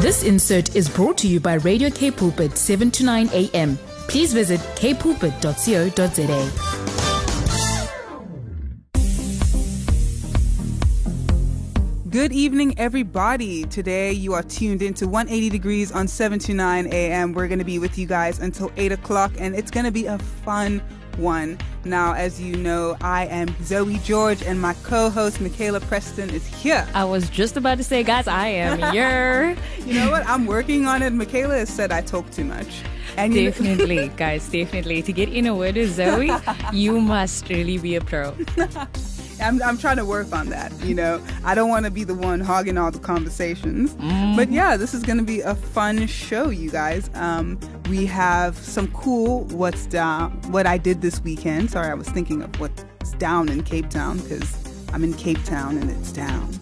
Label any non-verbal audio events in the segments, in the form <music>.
This insert is brought to you by Radio K Pulpit 7 to 9 a.m. Please visit kpulpit.co.za. Good evening, everybody. Today you are tuned into 180 Degrees on 7 to 9 a.m. We're going to be with you guys until 8 o'clock, and it's going to be a fun one. Now, as you know, I am Zoe George, and my co host, Michaela Preston, is here. I was just about to say, guys, I am <laughs> your. you know what? I'm working on it. Michaela has said I talk too much. And definitely, guys, definitely. To get in a word with Zoe, <laughs> you must really be a pro. <laughs> I'm, I'm trying to work on that. You know, I don't want to be the one hogging all the conversations. But yeah, this is going to be a fun show, you guys. Um, we have some cool what's down, what I did this weekend. Sorry, I was thinking of what's down in Cape Town because I'm in Cape Town and it's down.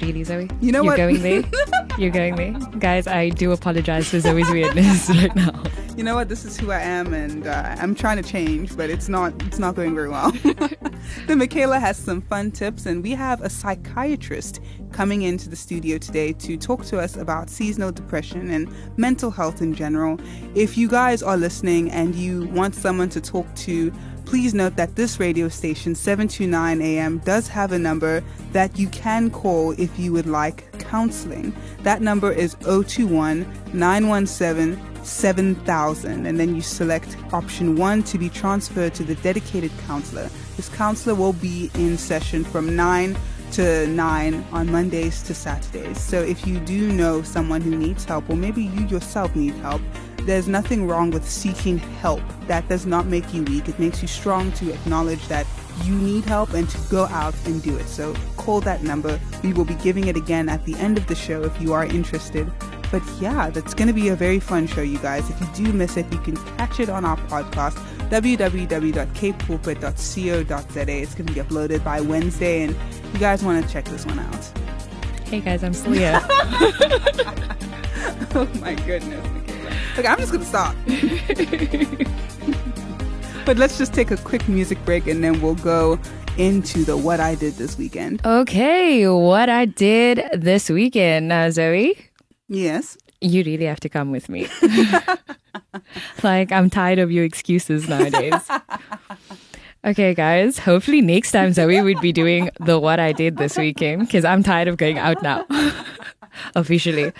Really, Zoe? You know what? You're what? going there? <laughs> You're going there? Guys, I do apologize for Zoe's weirdness <laughs> right now. You know what? This is who I am, and uh, I'm trying to change, but it's not it's not going very well. <laughs> then Michaela has some fun tips, and we have a psychiatrist coming into the studio today to talk to us about seasonal depression and mental health in general. If you guys are listening and you want someone to talk to, please note that this radio station 729 AM does have a number that you can call if you would like counseling. That number is 021 917 7000 and then you select option 1 to be transferred to the dedicated counselor. This counselor will be in session from 9 to 9 on Mondays to Saturdays. So if you do know someone who needs help or maybe you yourself need help, there's nothing wrong with seeking help. That does not make you weak. It makes you strong to acknowledge that you need help and to go out and do it. So call that number. We will be giving it again at the end of the show if you are interested. But yeah, that's going to be a very fun show, you guys. If you do miss it, you can catch it on our podcast, www.kpulpit.co.za. It's going to be uploaded by Wednesday, and you guys want to check this one out. Hey, guys, I'm here. <laughs> oh my goodness. I'm just going to stop. <laughs> but let's just take a quick music break, and then we'll go into the what I did this weekend. Okay, what I did this weekend, now, Zoe. Yes. You really have to come with me. <laughs> like, I'm tired of your excuses nowadays. <laughs> Okay, guys. Hopefully, next time Zoe would be doing the what I did this weekend because I'm tired of going out now. <laughs> Officially.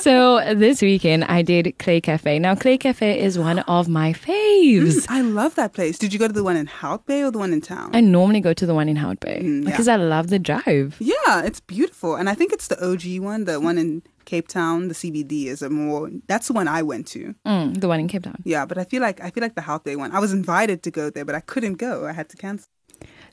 So, this weekend I did Clay Cafe. Now, Clay Cafe is one of my faves. I love that place. Did you go to the one in Hout Bay or the one in town? I normally go to the one in Hout Bay Mm, yeah. because I love the drive. Yeah, it's beautiful. And I think it's the OG one, the one in Cape Town, the CBD is a more that's the one I went to. Mm, the one in Cape Town. Yeah, but I feel like I feel like the Hout Bay one. I was invited to go there, but I couldn't go. I had to cancel.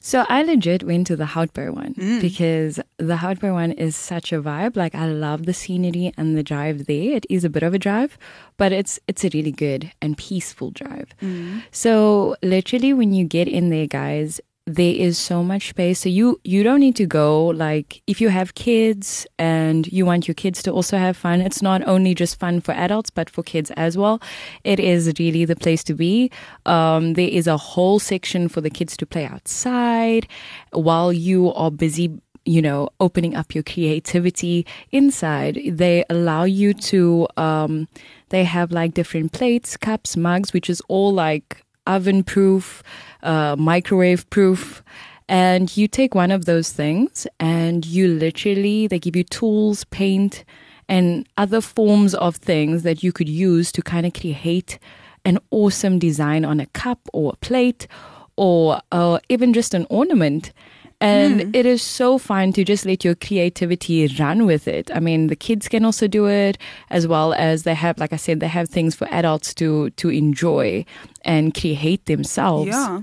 So I legit went to the Hout Bay one mm. because the Hout Bay one is such a vibe. Like I love the scenery and the drive there. It is a bit of a drive, but it's it's a really good and peaceful drive. Mm. So literally when you get in there, guys, there is so much space. So you you don't need to go like if you have kids and you want your kids to also have fun. It's not only just fun for adults but for kids as well. It is really the place to be. Um, there is a whole section for the kids to play outside while you are busy you know, opening up your creativity inside. They allow you to, um, they have like different plates, cups, mugs, which is all like oven proof, uh, microwave proof. And you take one of those things and you literally, they give you tools, paint, and other forms of things that you could use to kind of create an awesome design on a cup or a plate or uh, even just an ornament. And it is so fun to just let your creativity run with it. I mean, the kids can also do it as well as they have, like I said, they have things for adults to to enjoy and create themselves. Yeah.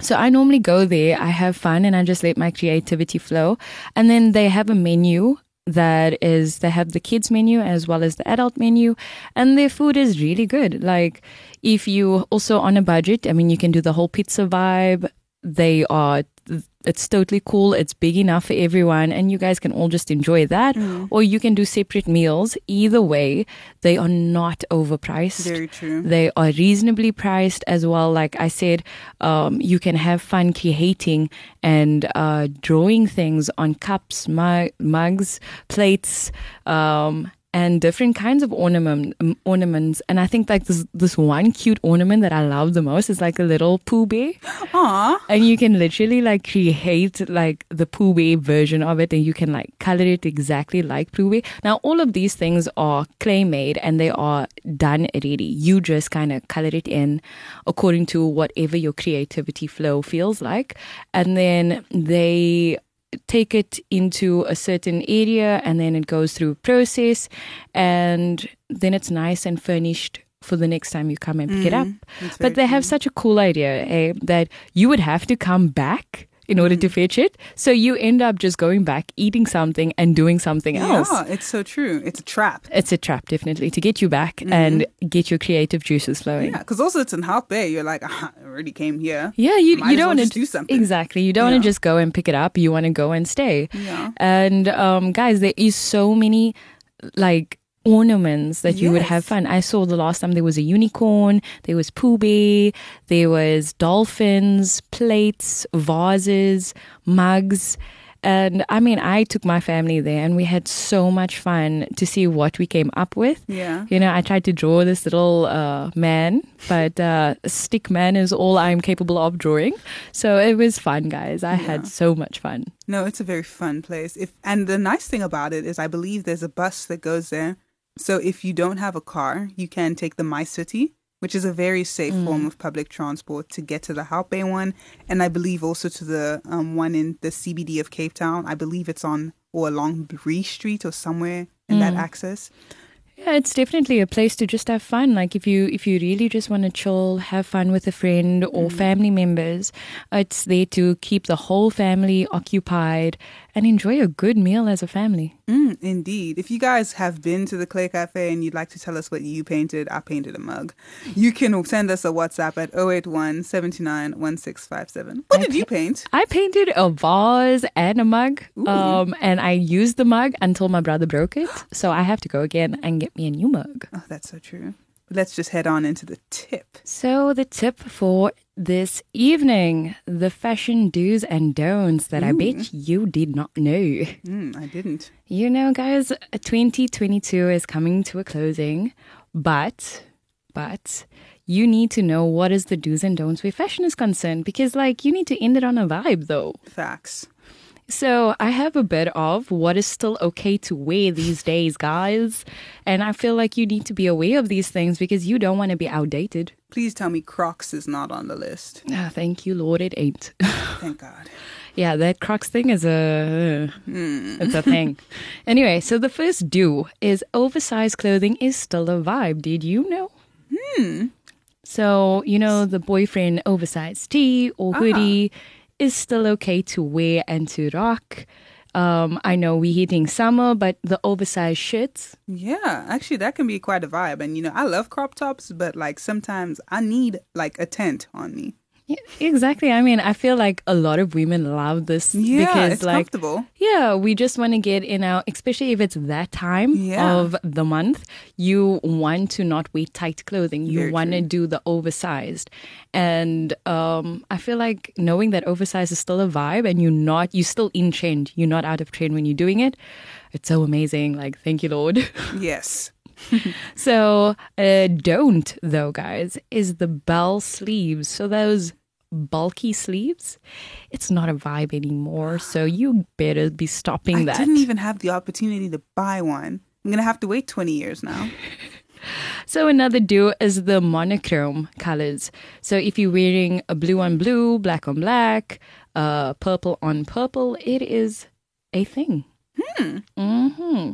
So I normally go there, I have fun and I just let my creativity flow. And then they have a menu that is they have the kids menu as well as the adult menu and their food is really good. Like if you also on a budget, I mean you can do the whole pizza vibe. They are it's totally cool. It's big enough for everyone and you guys can all just enjoy that or you can do separate meals. Either way, they are not overpriced. Very true. They are reasonably priced as well. Like I said, um, you can have fun creating and uh, drawing things on cups, mu- mugs, plates, um, and different kinds of ornament um, ornaments. And I think like this this one cute ornament that I love the most is like a little Pooh Bear. Aw. And you can literally like create like the Pooh Bear version of it and you can like color it exactly like Pooh Bear. Now all of these things are clay made and they are done already. You just kind of color it in according to whatever your creativity flow feels like. And then they take it into a certain area and then it goes through a process and then it's nice and furnished for the next time you come and pick it up. But they have such a cool idea eh, that you would have to come back in order to fetch it. So you end up just going back, eating something, and doing something else. Yeah, it's so true. It's a trap. It's a trap, definitely, to get you back and get your creative juices flowing. Yeah, because also it's in Hout Bay. You're like, ah, I already came here. Yeah, you, Might you don't well want to do something. Exactly. You don't want to just go and pick it up. You want to go and stay. Yeah. And um, guys, there is so many like ornaments that you would have fun. I saw the last time there was a unicorn, there was Pooh Bear, there was dolphins, plates, vases, mugs. And I mean, I took my family there and we had so much fun to see what we came up with. Yeah. You know, I tried to draw this little uh, man, but uh, stick man is all I'm capable of drawing. So it was fun, guys. I had so much fun. No, it's a very fun place. If and the nice thing about it is I believe there's a bus that goes there. So if you don't have a car, you can take the MyCiTi, which is a very safe form mm. of public transport to get to the Bay one, and I believe also to the um, one in the CBD of Cape Town. I believe it's on or along Bree Street or somewhere in that mm. access. Yeah, it's definitely a place to just have fun. Like if you if you really just want to chill, have fun with a friend or mm. family members, it's there to keep the whole family occupied and enjoy a good meal as a family. Mm, indeed. If you guys have been to the Clay Cafe and you'd like to tell us what you painted, I painted a mug. You can send us a WhatsApp at 081 79 1657. What did you paint? I painted a vase and a mug, um, and I used the mug until my brother broke it. <gasps> So I have to go again and get me a new mug. Oh, that's so true. Let's just head on into the tip. So the tip for this evening, the fashion do's and don'ts that I bet you did not know. Mm, I didn't. You know, guys, 2022 is coming to a closing, but, but you need to know what is the do's and don'ts where fashion is concerned because, like, you need to end it on a vibe, though. Facts. So I have a bit of what is still okay to wear these days, guys. And I feel like you need to be aware of these things because you don't want to be outdated. Please tell me Crocs is not on the list. Ah, thank you, Lord, it ain't. <laughs> Thank God. Yeah, that Crocs thing is a it's a thing. <laughs> Anyway, so the first do is oversized clothing is still a vibe. Did you know? Hmm. So you know the boyfriend oversized tee or hoodie is still okay to wear and to rock. Um, I know we're hitting summer, but the oversized shirts. Yeah, actually, that can be quite a vibe. And, you know, I love crop tops, but, like, sometimes I need, like, a tent on me. Yeah, exactly. I mean, I feel like a lot of women love this Yeah, because, it's like, comfortable. Yeah, we just want to get in our, especially if it's that time Yeah. of the month, you want to not wear tight clothing. You Very want to do the oversized. And um, I feel like knowing that oversized is still a vibe and you're not, you're still in trend, you're not out of trend when you're doing it. It's so amazing. Like, thank you, Lord. <laughs> Yes. So, uh, don't though, guys, is the bell sleeves. So those bulky sleeves, it's not a vibe anymore. <gasps> So you better be stopping I that. I didn't even have the opportunity to buy one. I'm going to have to wait 20 years now. <laughs> So another do is the monochrome colors. So if you're wearing a blue on blue, black on black, uh, purple on purple, it is a thing. Hmm. hmm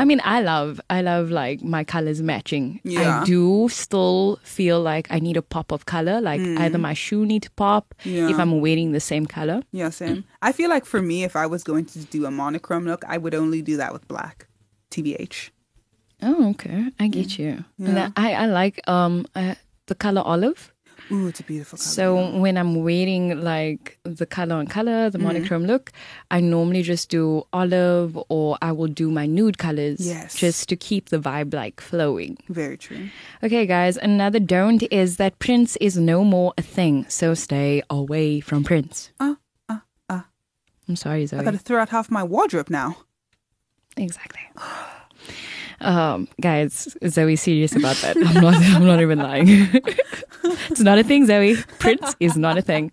I mean, I love, I love like my colors matching. Yeah. I do still feel like I need a pop of color. Like either my shoe need to pop if I'm wearing the same color. Yeah, same. I feel like for me, if I was going to do a monochrome look, I would only do that with black. TBH. Oh, okay, I get you. And Yeah. I, I like um uh, the color olive. Ooh, it's a beautiful color. So when I'm wearing like the color on color, Mm-hmm. the monochrome look, I normally just do olive or I will do my nude colors Yes. just to keep the vibe like flowing. Very true. Okay, guys, another don't is that prints is no more a thing. So stay away from prints. Uh, uh, uh. I'm sorry, Zoe. I Zoe. got to throw out half my wardrobe now. Exactly. <gasps> <gasps> <gasps> Um, guys, Zoe serious about that. I'm not. <laughs> I'm not even lying. <laughs> it's not a thing, Zoe. prints is not a thing.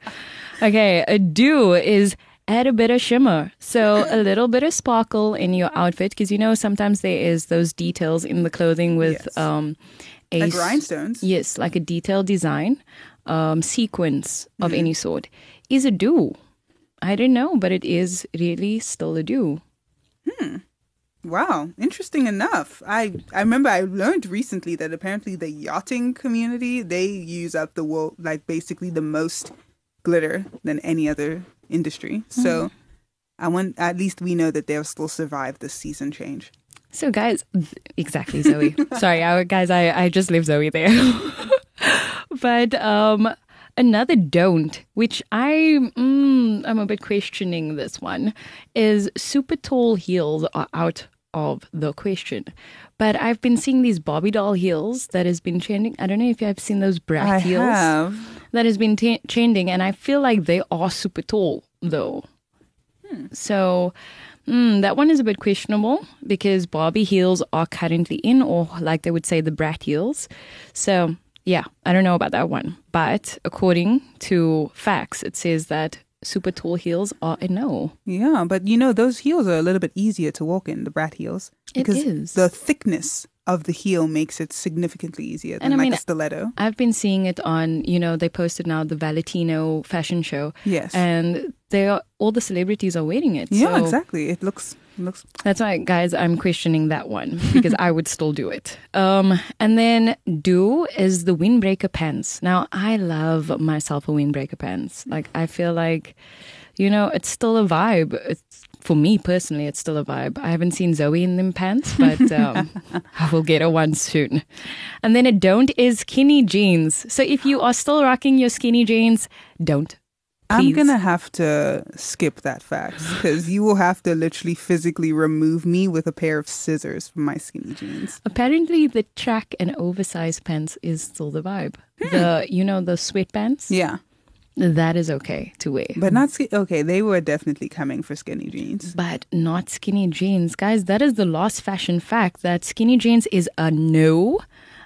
Okay, a do is add a bit of shimmer. So a little bit of sparkle in your outfit because you know sometimes there is those details in the clothing with Yes. um a Like rhinestones. Yes, like a detailed design, um, sequence of any sort is a do. I don't know, but it is really still a do. Wow, interesting enough. I I remember I learned recently that apparently the yachting community they use up the world like basically the most glitter than any other industry. So I want at least we know that they'll still survive this season change. So, guys, exactly, Zoe. <laughs> Sorry, our guys, I, I just leave Zoe there. <laughs> but um, another don't, which I mm, I'm a bit questioning this one, is super tall heels are out of the question. But I've been seeing these Barbie doll heels that has been trending. I don't know if you have seen those brat I heels have. that has been t- trending, and I feel like they are super tall though. So mm, that one is a bit questionable because Barbie heels are currently in, or like they would say, the brat heels. So yeah, I don't know about that one, but according to facts, it says that super tall heels are a no. Yeah, but you know those heels are a little bit easier to walk in, the brat heels. Because is. the thickness of the heel makes it significantly easier than And I like mean- a stiletto. I've been seeing it on, you know, they posted now the Valentino fashion show. Yes. And they are all the celebrities are wearing it. yeah, so exactly. It looks looks That's why, guys, I'm questioning that one because I would still do it. Um, and then do is the windbreaker pants. Now, I love myself a windbreaker pants. Like, I feel like, you know, it's still a vibe. It's, for me personally, it's still a vibe. I haven't seen Zoe in them pants, but um, <laughs> I will get her one soon. And then a don't is skinny jeans. So if you are still rocking your skinny jeans, don't. I'm gonna have to skip that fact because you will have to literally physically remove me with a pair of scissors from my skinny jeans. Apparently, the track and oversized pants is still the vibe. The hmm. you know the sweatpants. Yeah, that is okay to wear, but not ski- okay. They were definitely coming for skinny jeans. but not skinny jeans, guys. That is the lost fashion fact that skinny jeans is a no.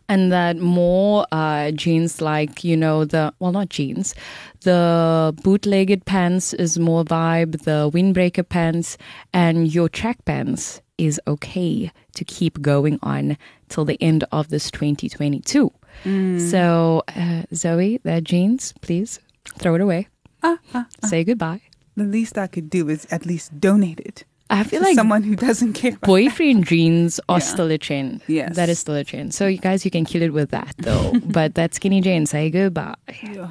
And that more uh, jeans, like you know the well, not jeans, the bootlegged pants is more vibe. The windbreaker pants and your track pants is okay to keep going on till the end of this 2022. So, uh, Zoe, that jeans, please throw it away. Ah, Say goodbye. The least I could do is at least donate it I feel like someone who doesn't care. Boyfriend jeans are Yeah. still a trend. Yes. That is still a trend. So, you guys, you can kill it with that though. <laughs> but that skinny jeans, say goodbye. Yeah.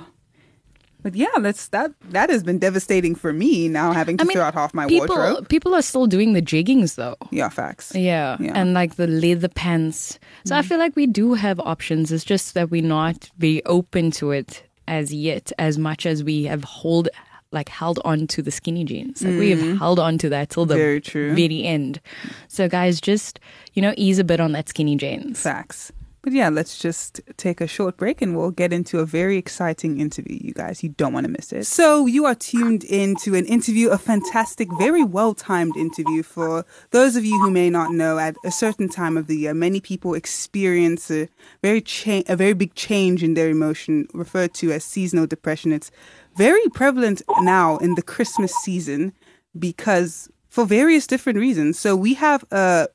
But yeah, let's that that has been devastating for me now having to I mean, throw out half my People, wardrobe. people are still doing the jeggings though. Yeah, facts. Yeah. Yeah. And like the leather pants. So I mm-hmm. feel like we do have options. It's just that we're not very open to it as yet, as much as we have hold like held on to the skinny jeans. Like we have mm. held on to that till the Very true. very end. So guys, just you know, ease a bit on that skinny jeans. Facts. But yeah, let's just take a short break and we'll get into a very exciting interview, you guys. You don't want to miss it. So, you are tuned in to an interview, a fantastic, very well timed interview for those of you who may not know. At a certain time of the year, many people experience a very, cha- a very big change in their emotion, referred to as seasonal depression. It's very prevalent now in the Christmas season because for various different reasons. So, we have a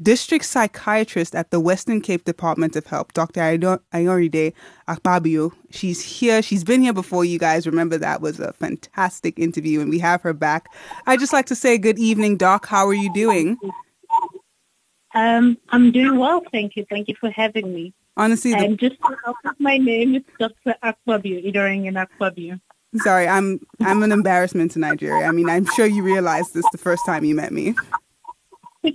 district psychiatrist at the Western Cape Department of Health, Dr. Ayo- Ayoride Akpabio. She's here. She's been here before, you guys. Remember, that was a fantastic interview, and we have her back. I'd just like to say good evening, Doc. How are you doing? Um, I'm doing well, thank you. Thank you for having me. Honestly, the, And just to help with my name, it's Dr. Akwabu, Idoring in Akwabu. sorry, I'm I'm an embarrassment to Nigeria. I mean, I'm sure you realized this the first time you met me. <laughs>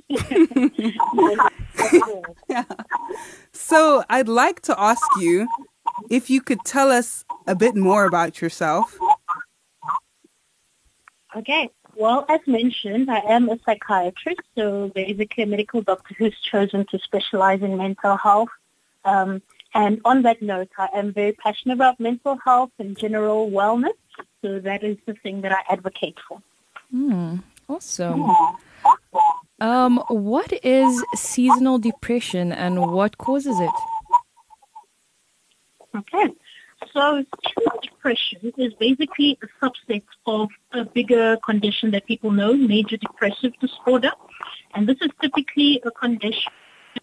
yeah. So, I'd like to ask you if you could tell us a bit more about yourself. Okay. Well, as mentioned, I am a psychiatrist, so basically a medical doctor who's chosen to specialize in mental health. Um, and on that note, I am very passionate about mental health and general wellness. So that is the thing that I advocate for. Awesome. Um, what is seasonal depression and what causes it? Okay. So seasonal depression is basically a subset of a bigger condition that people know, major depressive disorder. And this is typically a condition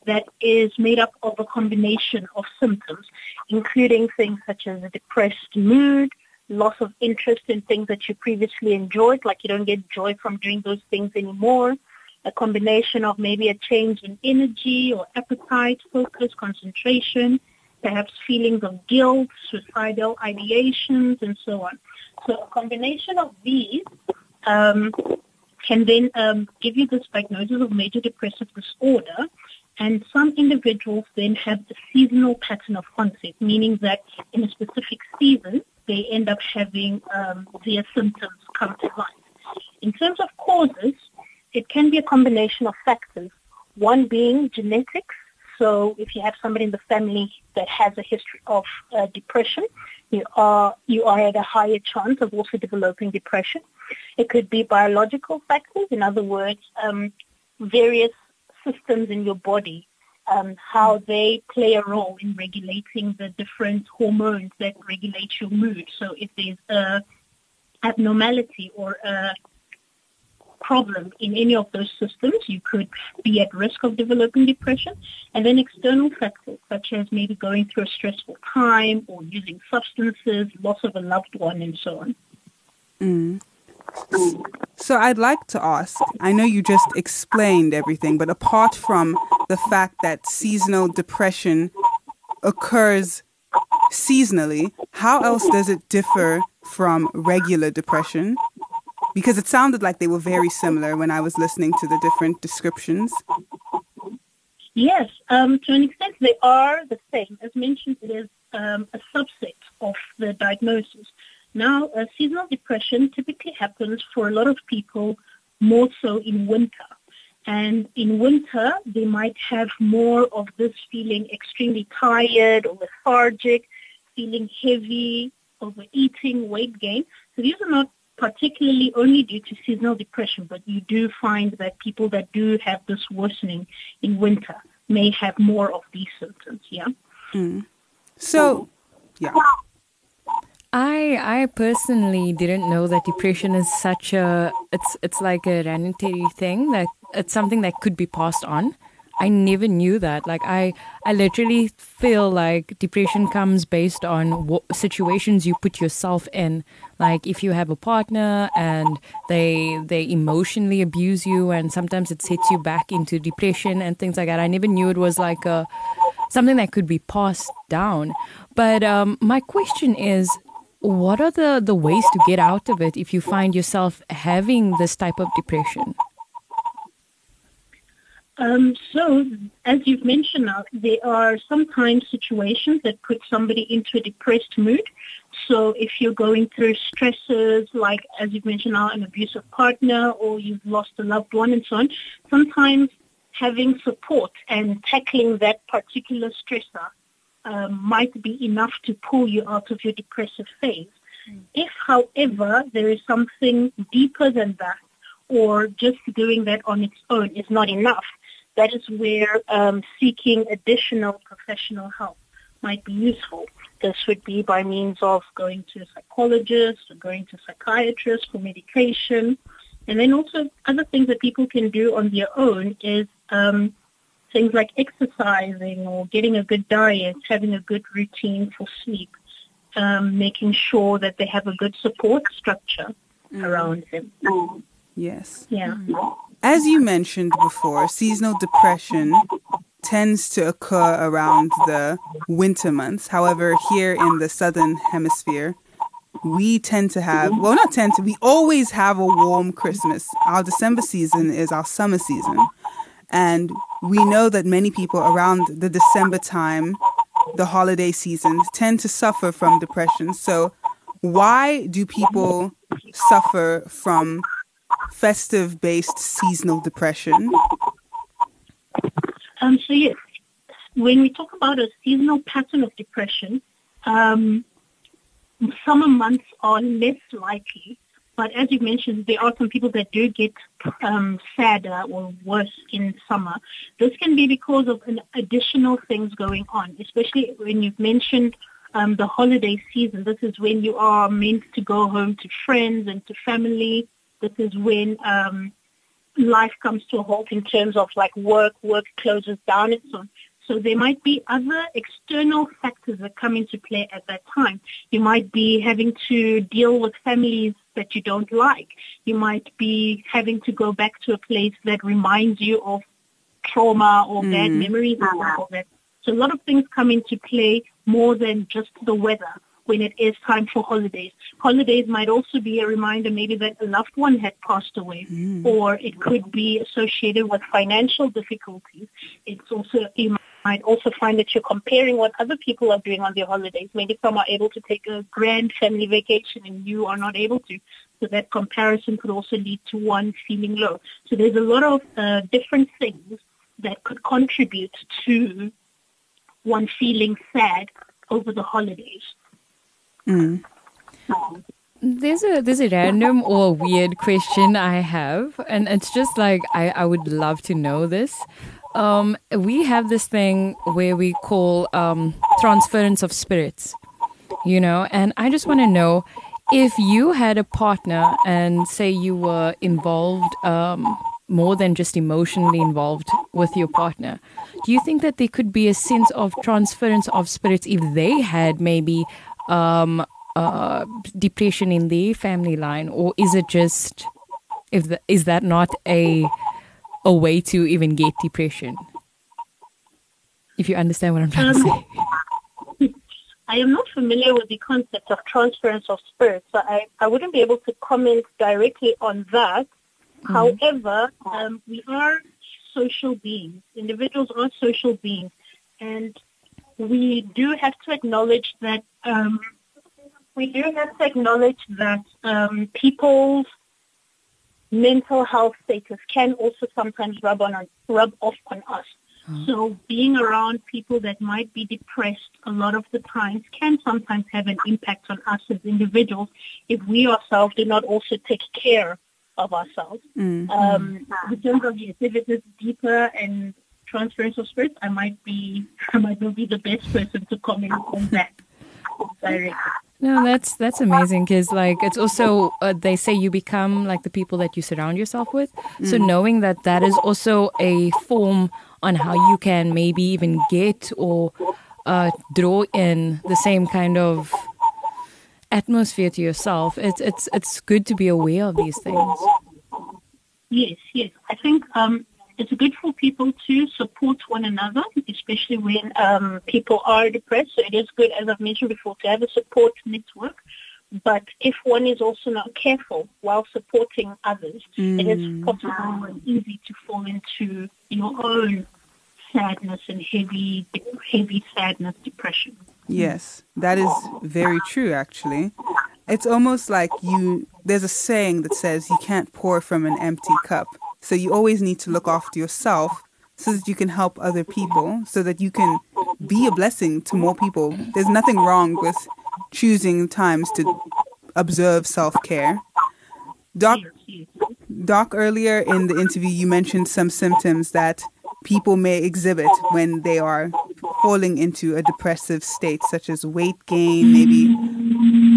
that is made up of a combination of symptoms, including things such as a depressed mood, loss of interest in things that you previously enjoyed, like you don't get joy from doing those things anymore, a combination of maybe a change in energy or appetite, focus, concentration, perhaps feelings of guilt, suicidal ideations, and so on. So a combination of these um, can then um, give you this diagnosis of major depressive disorder. And some individuals then have a seasonal pattern of onset, meaning that in a specific season, they end up having um, their symptoms come to light. In terms of causes, it can be a combination of factors. One being genetics. So if you have somebody in the family that has a history of uh, depression, you are you are at a higher chance of also developing depression. It could be biological factors. In other words, um, various systems in your body, um, how they play a role in regulating the different hormones that regulate your mood. So if there's a abnormality or a problem in any of those systems, you could be at risk of developing depression. And then external factors, such as maybe going through a stressful time or using substances, loss of a loved one, and so on. Mm. So I'd like to ask, I know you just explained everything, but apart from the fact that seasonal depression occurs seasonally, how else does it differ from regular depression? Because it sounded like they were very similar when I was listening to the different descriptions. Yes, um, to an extent they are the same. As mentioned, it is um, a subset of the diagnosis. Now, uh, seasonal depression typically happens for a lot of people more so in winter. And in winter, they might have more of this feeling extremely tired or lethargic, feeling heavy, overeating, weight gain. So these are not particularly only due to seasonal depression, but you do find that people that do have this worsening in winter may have more of these symptoms, yeah? Mm. So, yeah. I I personally didn't know that depression is such a it's it's like a hereditary thing that it's something that could be passed on. I never knew that. Like I I literally feel like depression comes based on what situations you put yourself in. Like if you have a partner and they they emotionally abuse you and sometimes it sets you back into depression and things like that. I never knew it was like a something that could be passed down. But um, my question is what are the, the ways to get out of it if you find yourself having this type of depression? Um, so, as you've mentioned now, there are sometimes situations that put somebody into a depressed mood. So if you're going through stresses like, as you've mentioned now, an abusive partner or you've lost a loved one and so on, sometimes having support and tackling that particular stressor um, might be enough to pull you out of your depressive phase. Mm. If, however, there is something deeper than that, or just doing that on its own is not enough, that is where um, seeking additional professional help might be useful. This would be by means of going to a psychologist or going to a psychiatrist for medication. And then also other things that people can do on their own is um, things like exercising or getting a good diet, having a good routine for sleep, um, making sure that they have a good support structure mm. around them. Yes. Yeah. As you mentioned before, seasonal depression tends to occur around the winter months. However, here in the southern hemisphere, we tend to have, well, not tend to, we always have a warm Christmas. Our December season is our summer season. And we know that many people around the December time, the holiday season, tend to suffer from depression. So, why do people suffer from festive based seasonal depression? Um, so, yes, when we talk about a seasonal pattern of depression, um, summer months are less likely but as you mentioned, there are some people that do get um, sadder or worse in summer. This can be because of an additional things going on, especially when you've mentioned um, the holiday season. This is when you are meant to go home to friends and to family. This is when um, life comes to a halt in terms of like work, work closes down and so on. So there might be other external factors that come into play at that time. You might be having to deal with families that you don't like. You might be having to go back to a place that reminds you of trauma or mm. bad memories and stuff like that. So a lot of things come into play more than just the weather when it is time for holidays. Holidays might also be a reminder maybe that a loved one had passed away mm. or it could be associated with financial difficulties. It's also, you might also find that you're comparing what other people are doing on their holidays. Maybe some are able to take a grand family vacation and you are not able to. So that comparison could also lead to one feeling low. So there's a lot of uh, different things that could contribute to one feeling sad over the holidays. Mm. There's a there's a random or weird question I have, and it's just like I, I would love to know this. Um, we have this thing where we call um, transference of spirits, you know, and I just want to know if you had a partner and say you were involved um, more than just emotionally involved with your partner, do you think that there could be a sense of transference of spirits if they had maybe um, uh, depression in the family line, or is it just if the, is that not a a way to even get depression? If you understand what I'm trying um, to say. <laughs> I am not familiar with the concept of transference of spirits, so I, I wouldn't be able to comment directly on that. Mm-hmm. However, um, we are social beings. Individuals are social beings. And we do have to acknowledge that um, we do have to acknowledge that um, people's mental health status can also sometimes rub on rub off on us. Mm. So being around people that might be depressed a lot of the times can sometimes have an impact on us as individuals if we ourselves do not also take care of ourselves. Mm-hmm. Um, in terms of yes, if it is deeper and transference of spirits, I might be <laughs> I might not be the best person to comment on that directly. No, that's that's amazing because like it's also uh, they say you become like the people that you surround yourself with. Mm. So knowing that that is also a form on how you can maybe even get or uh, draw in the same kind of atmosphere to yourself. It's it's it's good to be aware of these things. Yes, yes. I think um, it's good for people to support one another, especially when um, people are depressed. So it is good, as I've mentioned before, to have a support network. But if one is also not careful while supporting others, mm. it is mm. possible and easy to fall into your own sadness and heavy, heavy sadness, depression. Yes, that is very true, actually. It's almost like you, there's a saying that says you can't pour from an empty cup. So you always need to look after yourself so that you can help other people, so that you can be a blessing to more people. There's nothing wrong with choosing times to observe self care. Doc, Doc, earlier in the interview, you mentioned some symptoms that people may exhibit when they are falling into a depressive state, such as weight gain, maybe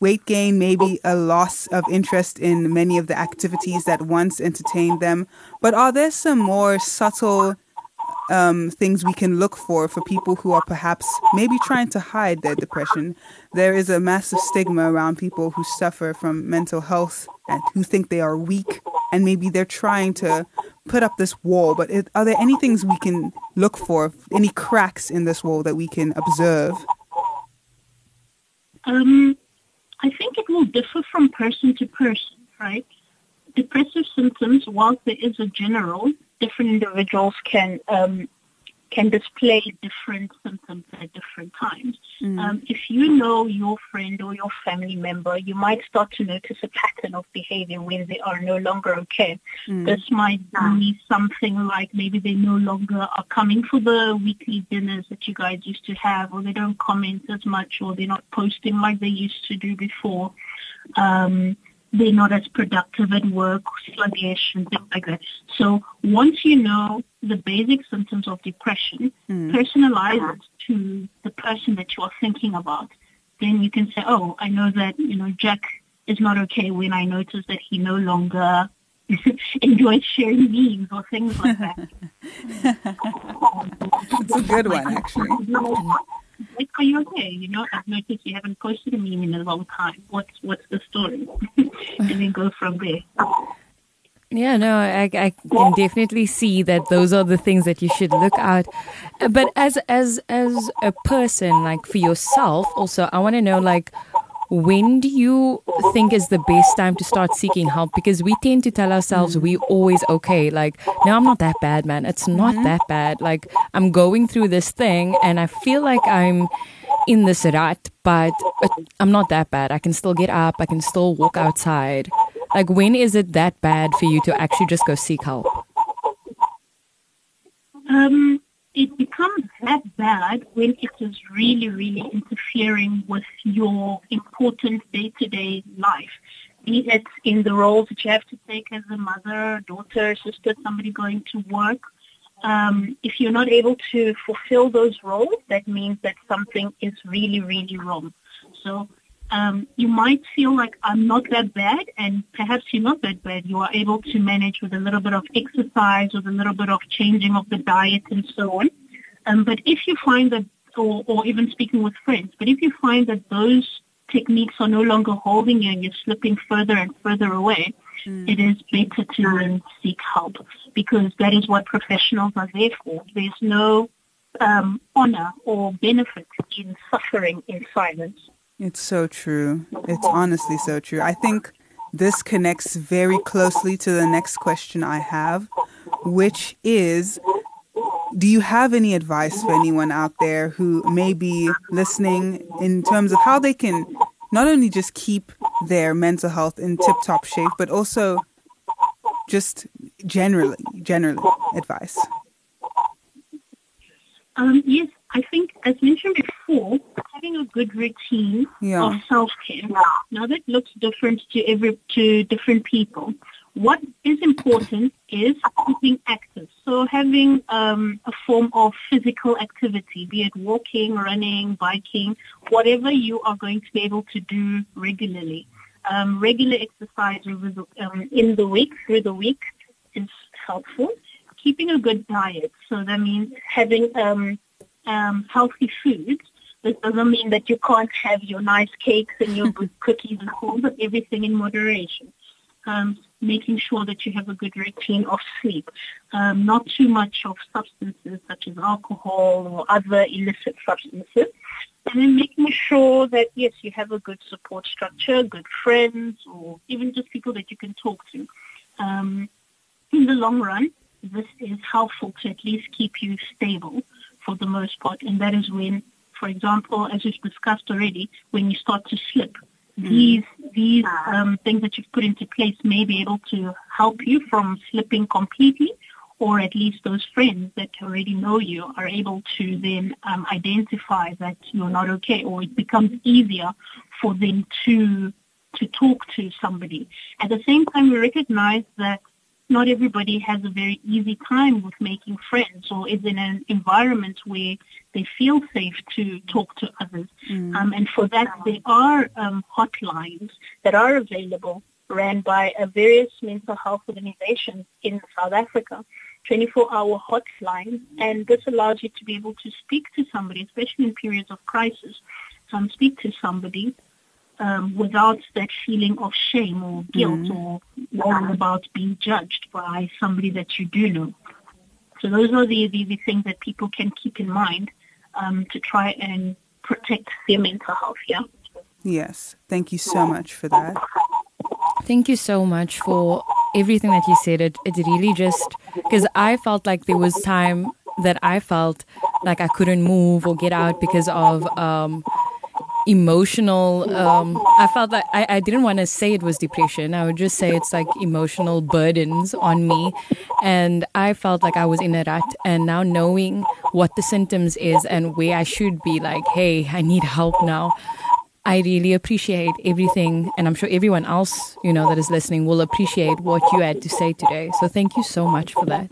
weight gain, maybe a loss of interest in many of the activities that once entertained them. But are there some more subtle um, things we can look for for people who are perhaps maybe trying to hide their depression? There is a massive stigma around people who suffer from mental health and who think they are weak, and maybe they're trying to put up this wall, but it, are there any things we can look for, any cracks in this wall that we can observe? Um, I think it will differ from person to person, right? Depressive symptoms, whilst there is a general, different individuals can um, can display different symptoms at different times. Mm. Um, if you know your friend or your family member, you might start to notice a pattern of behavior when they are no longer okay. Mm. This might be something like maybe they no longer are coming for the weekly dinners that you guys used to have, or they don't comment as much, or they're not posting like they used to do before. Um, they're not as productive at work, sluggish, and things like that. So once you know the basic symptoms of depression, mm. personalize it to the person that you are thinking about. Then you can say, oh, I know that, you know, Jack is not okay when I notice that he no longer <laughs> enjoys sharing memes or things like that. <laughs> It's a good one, actually. Like, are you okay? You know, I've noticed you haven't posted a meme in a long time. What's what's the story? <laughs> and then go from there. Yeah, no, I, I can definitely see that those are the things that you should look at. But as as as a person, like for yourself, also, I want to know, like, when do you think is the best time to start seeking help? Because we tend to tell ourselves we always okay. Like, no, I'm not that bad, man. It's not mm-hmm. that bad. Like, I'm going through this thing and I feel like I'm in this rut, but I'm not that bad. I can still get up. I can still walk outside. Like, when is it that bad for you to actually just go seek help? Um, it becomes that bad when it is really, really interfering with your important day-to-day life. Be it in the roles that you have to take as a mother, daughter, sister, somebody going to work. Um, if you're not able to fulfill those roles, that means that something is really, really wrong. So um, you might feel like I'm not that bad, and perhaps you're not that bad. You are able to manage with a little bit of exercise, with a little bit of changing of the diet, and so on. Um, but if you find that, or, or even speaking with friends, but if you find that those techniques are no longer holding you and you're slipping further and further away, mm. it is better to seek help because that is what professionals are there for. There's no um, honor or benefit in suffering in silence. It's so true. It's honestly so true. I think this connects very closely to the next question I have, which is do you have any advice for anyone out there who may be listening in terms of how they can not only just keep their mental health in tip top shape, but also just generally, generally advice? Um, yes, I think, as mentioned before, having a good routine yeah. of self-care. Now that looks different to every to different people. What is important is keeping active. So having um, a form of physical activity, be it walking, running, biking, whatever you are going to be able to do regularly. Um, regular exercise um, in the week, through the week, is helpful. Keeping a good diet. So that means having um, um, healthy foods. This doesn't mean that you can't have your nice cakes and your good <laughs> cookies and all, but everything in moderation. Um, making sure that you have a good routine of sleep. Um, not too much of substances such as alcohol or other illicit substances. And then making sure that, yes, you have a good support structure, good friends, or even just people that you can talk to. Um, in the long run, this is helpful to at least keep you stable for the most part. And that is when, for example, as we've discussed already, when you start to slip. These these um, things that you've put into place may be able to help you from slipping completely, or at least those friends that already know you are able to then um, identify that you're not okay, or it becomes easier for them to to talk to somebody. At the same time, we recognize that not everybody has a very easy time with making friends or is in an environment where they feel safe to talk to others. Mm. Um, and for that, there are um, hotlines that are available ran by uh, various mental health organizations in South Africa. 24-hour hotline, and this allows you to be able to speak to somebody, especially in periods of crisis, um, speak to somebody um, without that feeling of shame or guilt mm. or worrying about being judged by somebody that you do know. So those are the, the, the things that people can keep in mind um, to try and protect their mental health, yeah? Yes. Thank you so much for that. Thank you so much for everything that you said. It, it really just, because I felt like there was time that I felt like I couldn't move or get out because of um, emotional um, i felt like I, I didn't want to say it was depression i would just say it's like emotional burdens on me and i felt like i was in a rut and now knowing what the symptoms is and where i should be like hey i need help now I really appreciate everything, and I'm sure everyone else, you know, that is listening will appreciate what you had to say today. So thank you so much for that.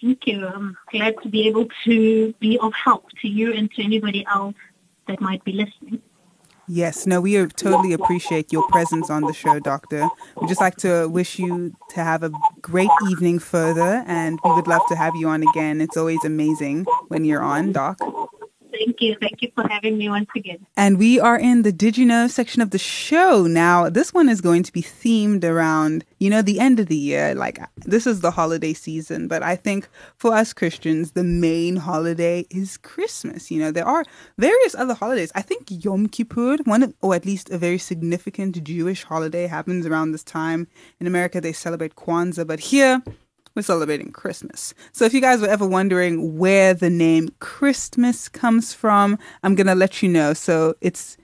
Thank you. I'm glad to be able to be of help to you and to anybody else that might be listening. Yes, no, we totally appreciate your presence on the show, Doctor. We'd just like to wish you to have a great evening further, and we would love to have you on again. It's always amazing when you're on, Doc. Thank you. Thank you for having me once again. And we are in the Did You Know section of the show. Now, this one is going to be themed around, you know, the end of the year. Like, this is the holiday season, but I think for us Christians, the main holiday is Christmas. You know, there are various other holidays. I think Yom Kippur, one or at least a very significant Jewish holiday, happens around this time. In America, they celebrate Kwanzaa, but here, we're celebrating Christmas. So if you guys were ever wondering where the name Christmas comes from, I'm going to let you know. So it's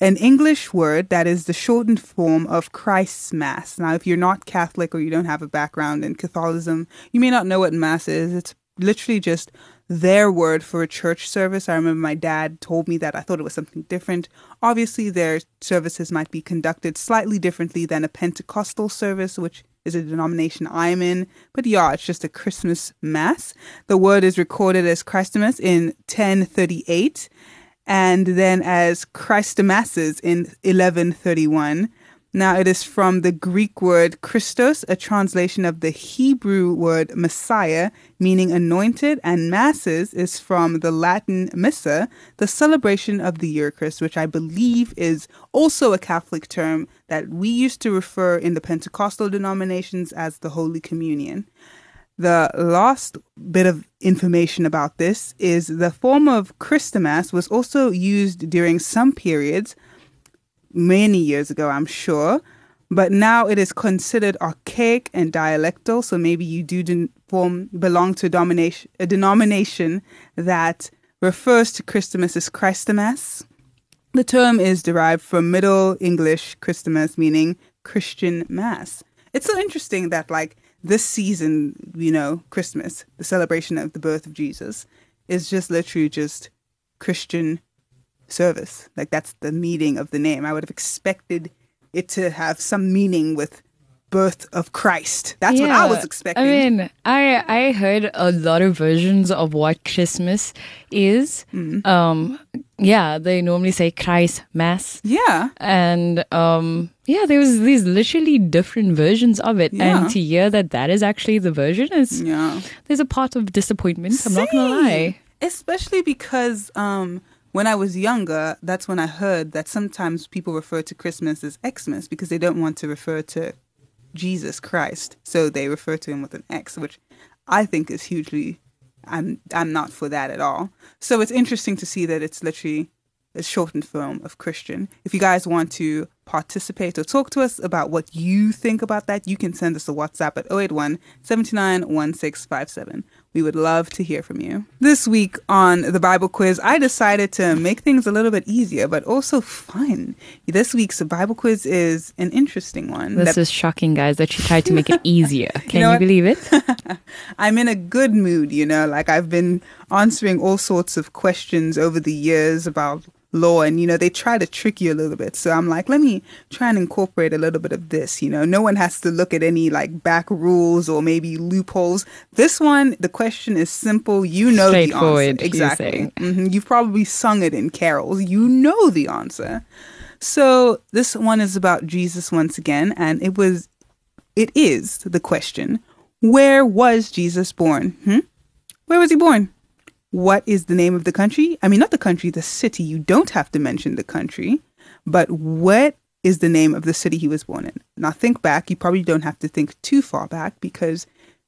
an English word that is the shortened form of Christ's Mass. Now, if you're not Catholic or you don't have a background in Catholicism, you may not know what Mass is. It's literally just their word for a church service. I remember my dad told me that I thought it was something different. Obviously, their services might be conducted slightly differently than a Pentecostal service, which is a denomination I'm in. But yeah, it's just a Christmas mass. The word is recorded as Christmas in 1038 and then as Christomasses in 1131. Now, it is from the Greek word Christos, a translation of the Hebrew word Messiah, meaning anointed, and Masses is from the Latin Missa, the celebration of the Eucharist, which I believe is also a Catholic term that we used to refer in the Pentecostal denominations as the Holy Communion. The last bit of information about this is the form of Christomass was also used during some periods many years ago, I'm sure. But now it is considered archaic and dialectal. So maybe you do form, belong to a, a denomination that refers to Christmas as Christomass. The term is derived from Middle English Christomass, meaning Christian Mass. It's so interesting that, like, this season, you know, Christmas, the celebration of the birth of Jesus, is just literally just Christian service. Like that's the meaning of the name. I would have expected it to have some meaning with birth of Christ. That's yeah. what I was expecting. I mean, I I heard a lot of versions of what Christmas is. Mm. Um yeah, they normally say Christ Mass. Yeah. And um yeah, there was these literally different versions of it. Yeah. And to hear that that is actually the version is yeah. there's a part of disappointment, I'm not going to lie. Especially because um when I was younger, that's when I heard that sometimes people refer to Christmas as Xmas because they don't want to refer to Jesus Christ. So they refer to him with an X, which I think is hugely I'm I'm not for that at all. So it's interesting to see that it's literally a shortened form of Christian. If you guys want to participate or talk to us about what you think about that, you can send us a WhatsApp at 081 729 1657. We would love to hear from you. This week on the Bible quiz, I decided to make things a little bit easier, but also fun. This week's Bible quiz is an interesting one. This that- is shocking, guys, that you tried to make it <laughs> easier. Can you, know you believe it? <laughs> I'm in a good mood, you know, like I've been answering all sorts of questions over the years about law and you know they try to trick you a little bit. So i'm like let me try and incorporate a little bit of this you know. No one has to look at any like back rules or maybe loopholes. This one the question is simple. You know the answer. Exactly. mm-hmm. you've probably sung it in carols. You know the answer. So this one is about jesus once again and it was it is the question where was jesus born? Hmm? where was he born what is the name of the country? I mean, not the country, the city. You don't have to mention the country, but what is the name of the city he was born in? Now, think back. You probably don't have to think too far back because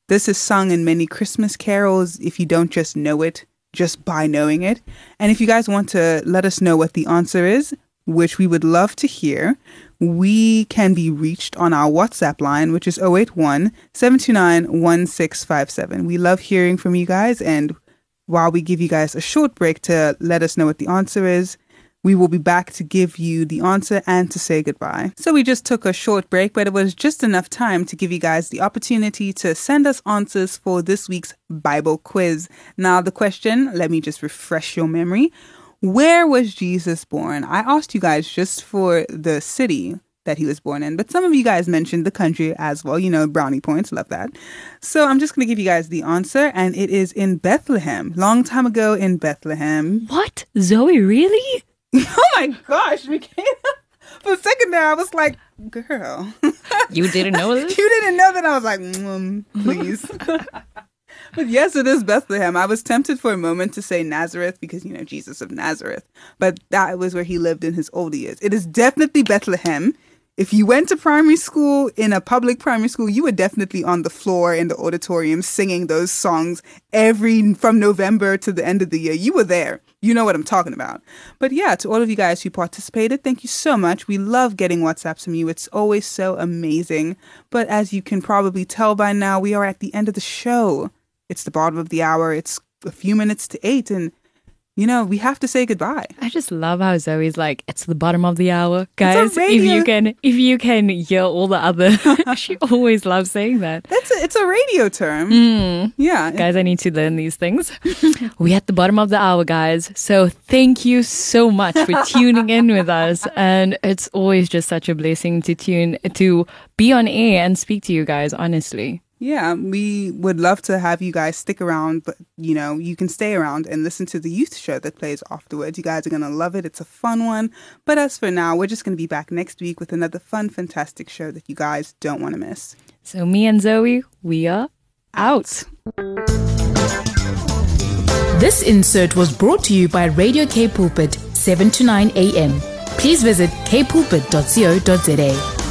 this is sung in many Christmas carols if you don't just know it just by knowing it. And if you guys want to let us know what the answer is, which we would love to hear, we can be reached on our WhatsApp line, which is 081 729 1657. We love hearing from you guys and while we give you guys a short break to let us know what the answer is. We will be back to give you the answer and to say goodbye. So we just took a short break, but it was just enough time to give you guys the opportunity to send us answers for this week's Bible quiz. Now, the question, let me just refresh your memory. Where was Jesus born? I asked you guys just for the city that he was born in, but some of you guys mentioned the country as well. You know, brownie points, love that. So I'm just going to give you guys the answer, and it is in Bethlehem. Long time ago in Bethlehem. What? Zoe, really? <laughs> oh my gosh, Michaela. For a second there, I was like, girl. <laughs> You didn't know this? you didn't know that. I was like, mm, please. <laughs> but yes, it is Bethlehem. I was tempted for a moment to say Nazareth because, you know, Jesus of Nazareth. But that was where he lived in his old years. It is definitely Bethlehem if you went to primary school in a public primary school, you were definitely on the floor in the auditorium singing those songs every from November to the end of the year. You were there. You know what I'm talking about. But yeah, to all of you guys who participated, thank you so much. We love getting WhatsApps from you. It's always so amazing. But as you can probably tell by now, we are at the end of the show. It's the bottom of the hour. It's a few minutes to eight and you know, we have to say goodbye. I just love how Zoe's like, it's the bottom of the hour, guys. If you can, if you can hear all the other, <laughs> <laughs> she always loves saying that. That's a, it's a radio term. Mm. Yeah. Guys, I need to learn these things. <laughs> we at the bottom of the hour, guys. So thank you so much for tuning in with us, and it's always just such a blessing to tune to be on air and speak to you guys. Honestly. Yeah, we would love to have you guys stick around, but you know, you can stay around and listen to the youth show that plays afterwards. You guys are going to love it. It's a fun one. But as for now, we're just going to be back next week with another fun, fantastic show that you guys don't want to miss. So me and Zoe, we are out. This insert was brought to you by Radio K Pulpit, 7 to 9 a.m. Please visit kpulpit.co.za.